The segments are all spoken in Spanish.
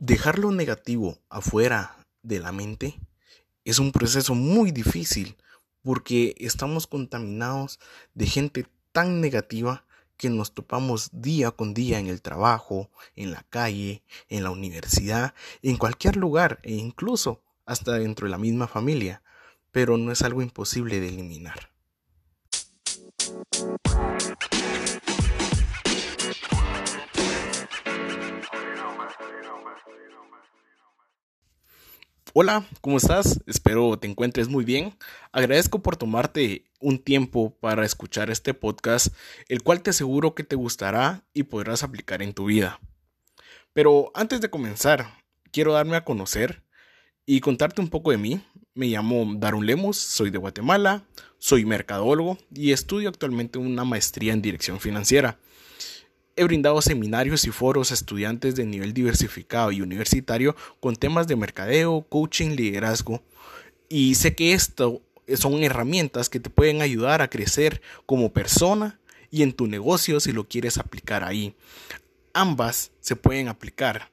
Dejar lo negativo afuera de la mente es un proceso muy difícil porque estamos contaminados de gente tan negativa que nos topamos día con día en el trabajo, en la calle, en la universidad, en cualquier lugar e incluso hasta dentro de la misma familia, pero no es algo imposible de eliminar. Hola, ¿cómo estás? Espero te encuentres muy bien. Agradezco por tomarte un tiempo para escuchar este podcast, el cual te aseguro que te gustará y podrás aplicar en tu vida. Pero antes de comenzar, quiero darme a conocer y contarte un poco de mí. Me llamo Darun Lemos, soy de Guatemala, soy mercadólogo y estudio actualmente una maestría en dirección financiera. He brindado seminarios y foros a estudiantes de nivel diversificado y universitario con temas de mercadeo, coaching, liderazgo. Y sé que esto son herramientas que te pueden ayudar a crecer como persona y en tu negocio si lo quieres aplicar ahí. Ambas se pueden aplicar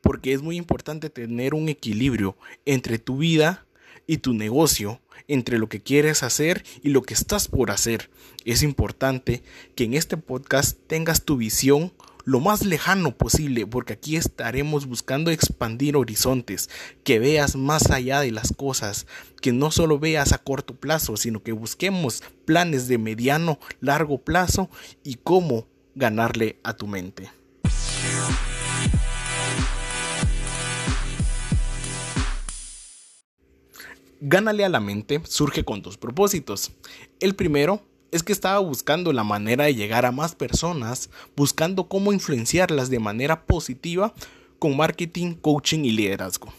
porque es muy importante tener un equilibrio entre tu vida y tu negocio entre lo que quieres hacer y lo que estás por hacer. Es importante que en este podcast tengas tu visión lo más lejano posible, porque aquí estaremos buscando expandir horizontes, que veas más allá de las cosas, que no solo veas a corto plazo, sino que busquemos planes de mediano, largo plazo y cómo ganarle a tu mente. Gánale a la mente surge con dos propósitos. El primero es que estaba buscando la manera de llegar a más personas, buscando cómo influenciarlas de manera positiva con marketing, coaching y liderazgo.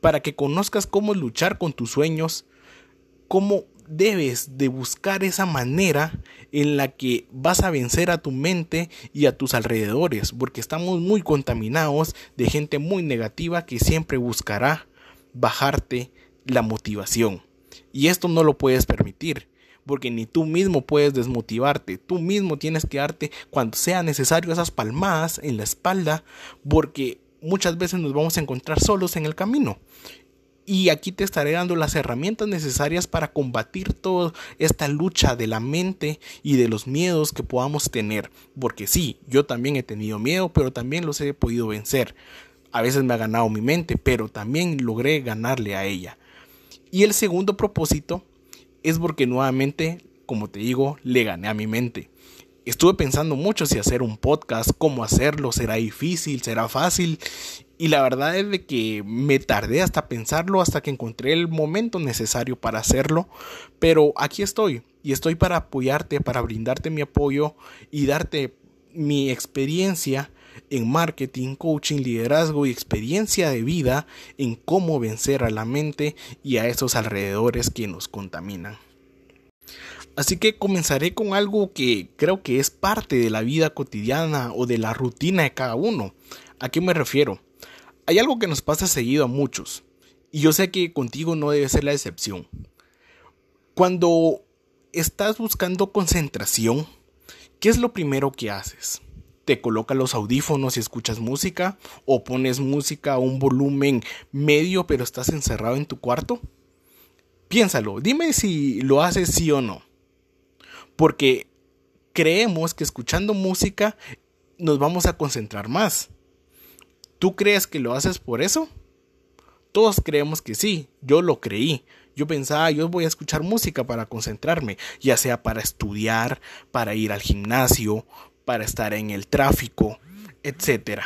Para que conozcas cómo luchar con tus sueños, cómo debes de buscar esa manera en la que vas a vencer a tu mente y a tus alrededores, porque estamos muy contaminados de gente muy negativa que siempre buscará bajarte la motivación. Y esto no lo puedes permitir, porque ni tú mismo puedes desmotivarte, tú mismo tienes que darte cuando sea necesario esas palmadas en la espalda, porque muchas veces nos vamos a encontrar solos en el camino. Y aquí te estaré dando las herramientas necesarias para combatir toda esta lucha de la mente y de los miedos que podamos tener. Porque sí, yo también he tenido miedo, pero también los he podido vencer. A veces me ha ganado mi mente, pero también logré ganarle a ella. Y el segundo propósito es porque nuevamente, como te digo, le gané a mi mente. Estuve pensando mucho si hacer un podcast, cómo hacerlo, será difícil, será fácil. Y la verdad es de que me tardé hasta pensarlo, hasta que encontré el momento necesario para hacerlo. Pero aquí estoy y estoy para apoyarte, para brindarte mi apoyo y darte mi experiencia en marketing, coaching, liderazgo y experiencia de vida en cómo vencer a la mente y a esos alrededores que nos contaminan. Así que comenzaré con algo que creo que es parte de la vida cotidiana o de la rutina de cada uno. ¿A qué me refiero? Hay algo que nos pasa seguido a muchos, y yo sé que contigo no debe ser la excepción. Cuando estás buscando concentración, ¿qué es lo primero que haces? Te colocas los audífonos y escuchas música o pones música a un volumen medio pero estás encerrado en tu cuarto? Piénsalo, dime si lo haces sí o no. Porque creemos que escuchando música nos vamos a concentrar más. ¿Tú crees que lo haces por eso? Todos creemos que sí, yo lo creí. Yo pensaba, yo voy a escuchar música para concentrarme, ya sea para estudiar, para ir al gimnasio, para estar en el tráfico, etc.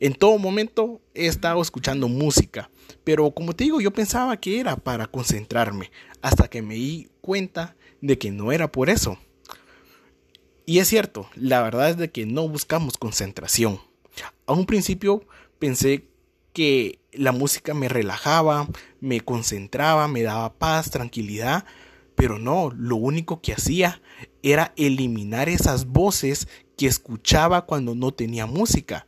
En todo momento he estado escuchando música, pero como te digo, yo pensaba que era para concentrarme, hasta que me di cuenta de que no era por eso. Y es cierto, la verdad es de que no buscamos concentración. A un principio pensé que la música me relajaba, me concentraba, me daba paz, tranquilidad, pero no, lo único que hacía era eliminar esas voces que escuchaba cuando no tenía música.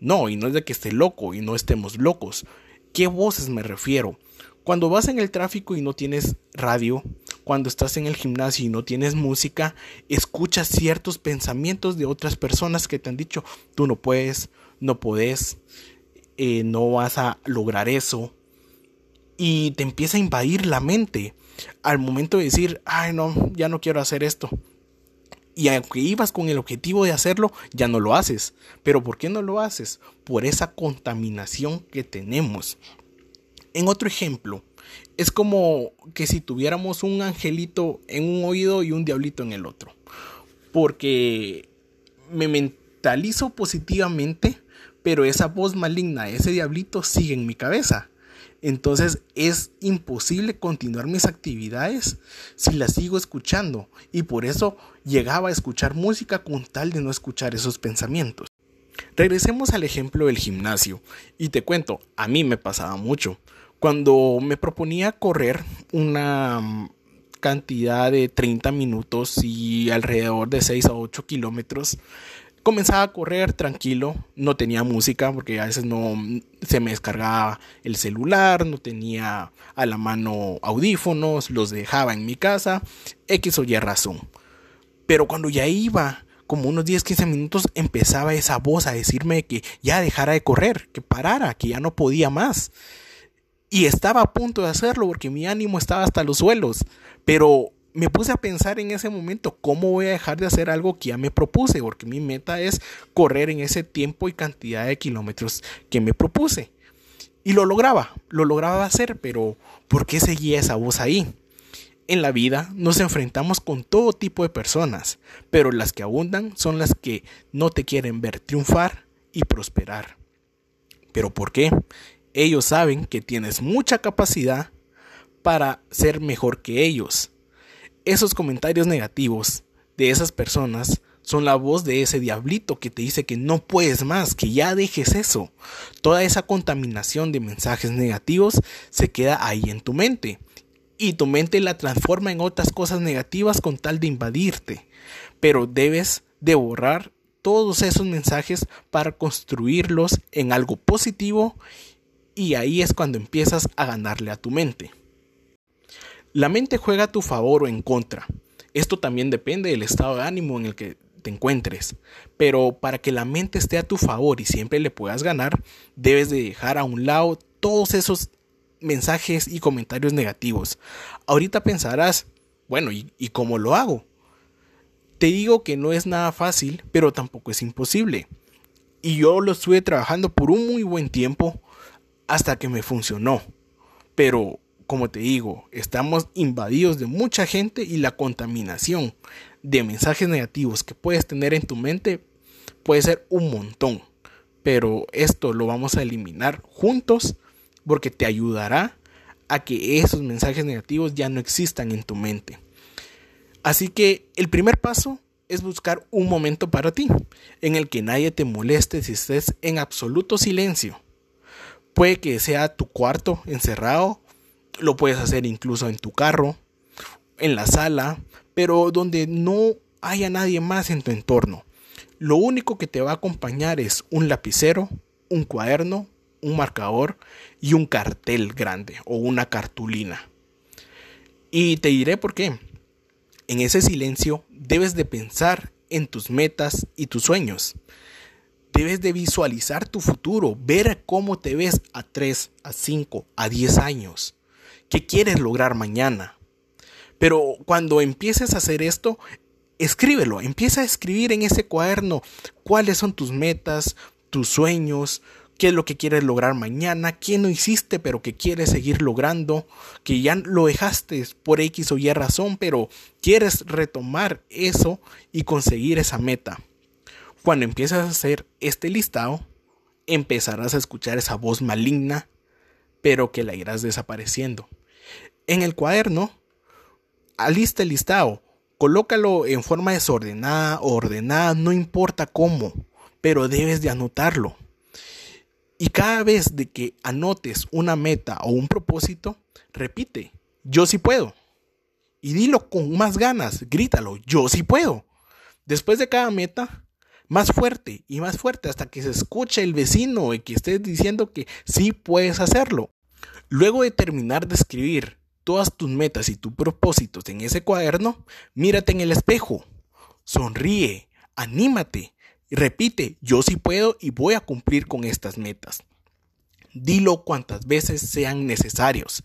No, y no es de que esté loco y no estemos locos. ¿Qué voces me refiero? Cuando vas en el tráfico y no tienes radio, cuando estás en el gimnasio y no tienes música, escuchas ciertos pensamientos de otras personas que te han dicho, tú no puedes, no podés, eh, no vas a lograr eso. Y te empieza a invadir la mente al momento de decir, ay no, ya no quiero hacer esto. Y aunque ibas con el objetivo de hacerlo, ya no lo haces. Pero ¿por qué no lo haces? Por esa contaminación que tenemos. En otro ejemplo, es como que si tuviéramos un angelito en un oído y un diablito en el otro. Porque me mentalizo positivamente, pero esa voz maligna, ese diablito sigue en mi cabeza. Entonces es imposible continuar mis actividades si las sigo escuchando y por eso llegaba a escuchar música con tal de no escuchar esos pensamientos. Regresemos al ejemplo del gimnasio y te cuento, a mí me pasaba mucho. Cuando me proponía correr una mm, cantidad de 30 minutos y alrededor de 6 a 8 kilómetros, comenzaba a correr tranquilo, no tenía música porque a veces no se me descargaba el celular, no tenía a la mano audífonos, los dejaba en mi casa, X o Y razón. Pero cuando ya iba como unos 10, 15 minutos empezaba esa voz a decirme que ya dejara de correr, que parara, que ya no podía más. Y estaba a punto de hacerlo porque mi ánimo estaba hasta los suelos, pero me puse a pensar en ese momento cómo voy a dejar de hacer algo que ya me propuse, porque mi meta es correr en ese tiempo y cantidad de kilómetros que me propuse. Y lo lograba, lo lograba hacer, pero ¿por qué seguía esa voz ahí? En la vida nos enfrentamos con todo tipo de personas, pero las que abundan son las que no te quieren ver triunfar y prosperar. ¿Pero por qué? Ellos saben que tienes mucha capacidad para ser mejor que ellos esos comentarios negativos de esas personas son la voz de ese diablito que te dice que no puedes más, que ya dejes eso. Toda esa contaminación de mensajes negativos se queda ahí en tu mente. Y tu mente la transforma en otras cosas negativas con tal de invadirte. Pero debes de borrar todos esos mensajes para construirlos en algo positivo y ahí es cuando empiezas a ganarle a tu mente. La mente juega a tu favor o en contra. Esto también depende del estado de ánimo en el que te encuentres. Pero para que la mente esté a tu favor y siempre le puedas ganar, debes de dejar a un lado todos esos mensajes y comentarios negativos. Ahorita pensarás, bueno, ¿y, y cómo lo hago? Te digo que no es nada fácil, pero tampoco es imposible. Y yo lo estuve trabajando por un muy buen tiempo hasta que me funcionó. Pero como te digo, estamos invadidos de mucha gente y la contaminación de mensajes negativos que puedes tener en tu mente puede ser un montón. Pero esto lo vamos a eliminar juntos porque te ayudará a que esos mensajes negativos ya no existan en tu mente. Así que el primer paso es buscar un momento para ti, en el que nadie te moleste si estés en absoluto silencio. Puede que sea tu cuarto encerrado lo puedes hacer incluso en tu carro, en la sala, pero donde no haya nadie más en tu entorno. Lo único que te va a acompañar es un lapicero, un cuaderno, un marcador y un cartel grande o una cartulina. Y te diré por qué. En ese silencio debes de pensar en tus metas y tus sueños. Debes de visualizar tu futuro, ver cómo te ves a 3, a 5, a 10 años qué quieres lograr mañana. Pero cuando empieces a hacer esto, escríbelo, empieza a escribir en ese cuaderno cuáles son tus metas, tus sueños, qué es lo que quieres lograr mañana, qué no hiciste pero que quieres seguir logrando, que ya lo dejaste por X o Y razón, pero quieres retomar eso y conseguir esa meta. Cuando empiezas a hacer este listado, empezarás a escuchar esa voz maligna, pero que la irás desapareciendo. En el cuaderno, alista el listado, colócalo en forma desordenada ordenada, no importa cómo, pero debes de anotarlo. Y cada vez de que anotes una meta o un propósito, repite, yo sí puedo. Y dilo con más ganas, grítalo, yo sí puedo. Después de cada meta, más fuerte y más fuerte hasta que se escuche el vecino y que estés diciendo que sí puedes hacerlo. Luego de terminar de escribir todas tus metas y tus propósitos en ese cuaderno, mírate en el espejo, sonríe, anímate repite, yo sí puedo y voy a cumplir con estas metas. Dilo cuantas veces sean necesarios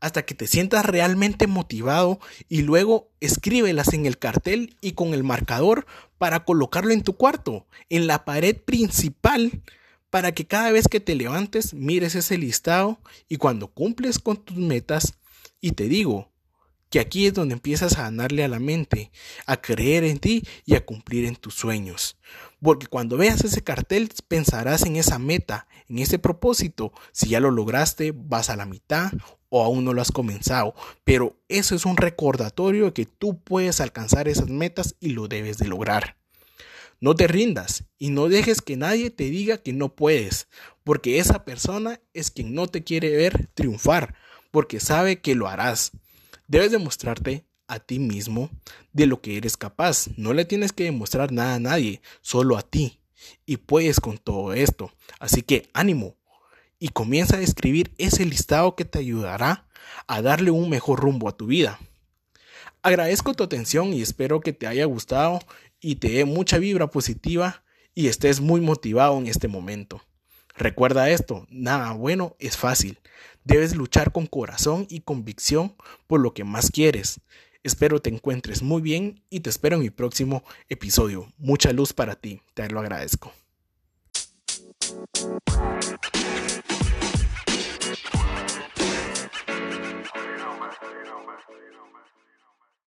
hasta que te sientas realmente motivado y luego escríbelas en el cartel y con el marcador para colocarlo en tu cuarto, en la pared principal, para que cada vez que te levantes mires ese listado y cuando cumples con tus metas, y te digo que aquí es donde empiezas a ganarle a la mente, a creer en ti y a cumplir en tus sueños. Porque cuando veas ese cartel pensarás en esa meta, en ese propósito. Si ya lo lograste, vas a la mitad o aún no lo has comenzado, pero eso es un recordatorio de que tú puedes alcanzar esas metas y lo debes de lograr. No te rindas y no dejes que nadie te diga que no puedes, porque esa persona es quien no te quiere ver triunfar, porque sabe que lo harás. Debes demostrarte a ti mismo de lo que eres capaz. No le tienes que demostrar nada a nadie, solo a ti. Y puedes con todo esto. Así que ánimo, y comienza a escribir ese listado que te ayudará a darle un mejor rumbo a tu vida. Agradezco tu atención y espero que te haya gustado y te dé mucha vibra positiva y estés muy motivado en este momento. Recuerda esto, nada bueno es fácil. Debes luchar con corazón y convicción por lo que más quieres. Espero te encuentres muy bien y te espero en mi próximo episodio. Mucha luz para ti, te lo agradezco.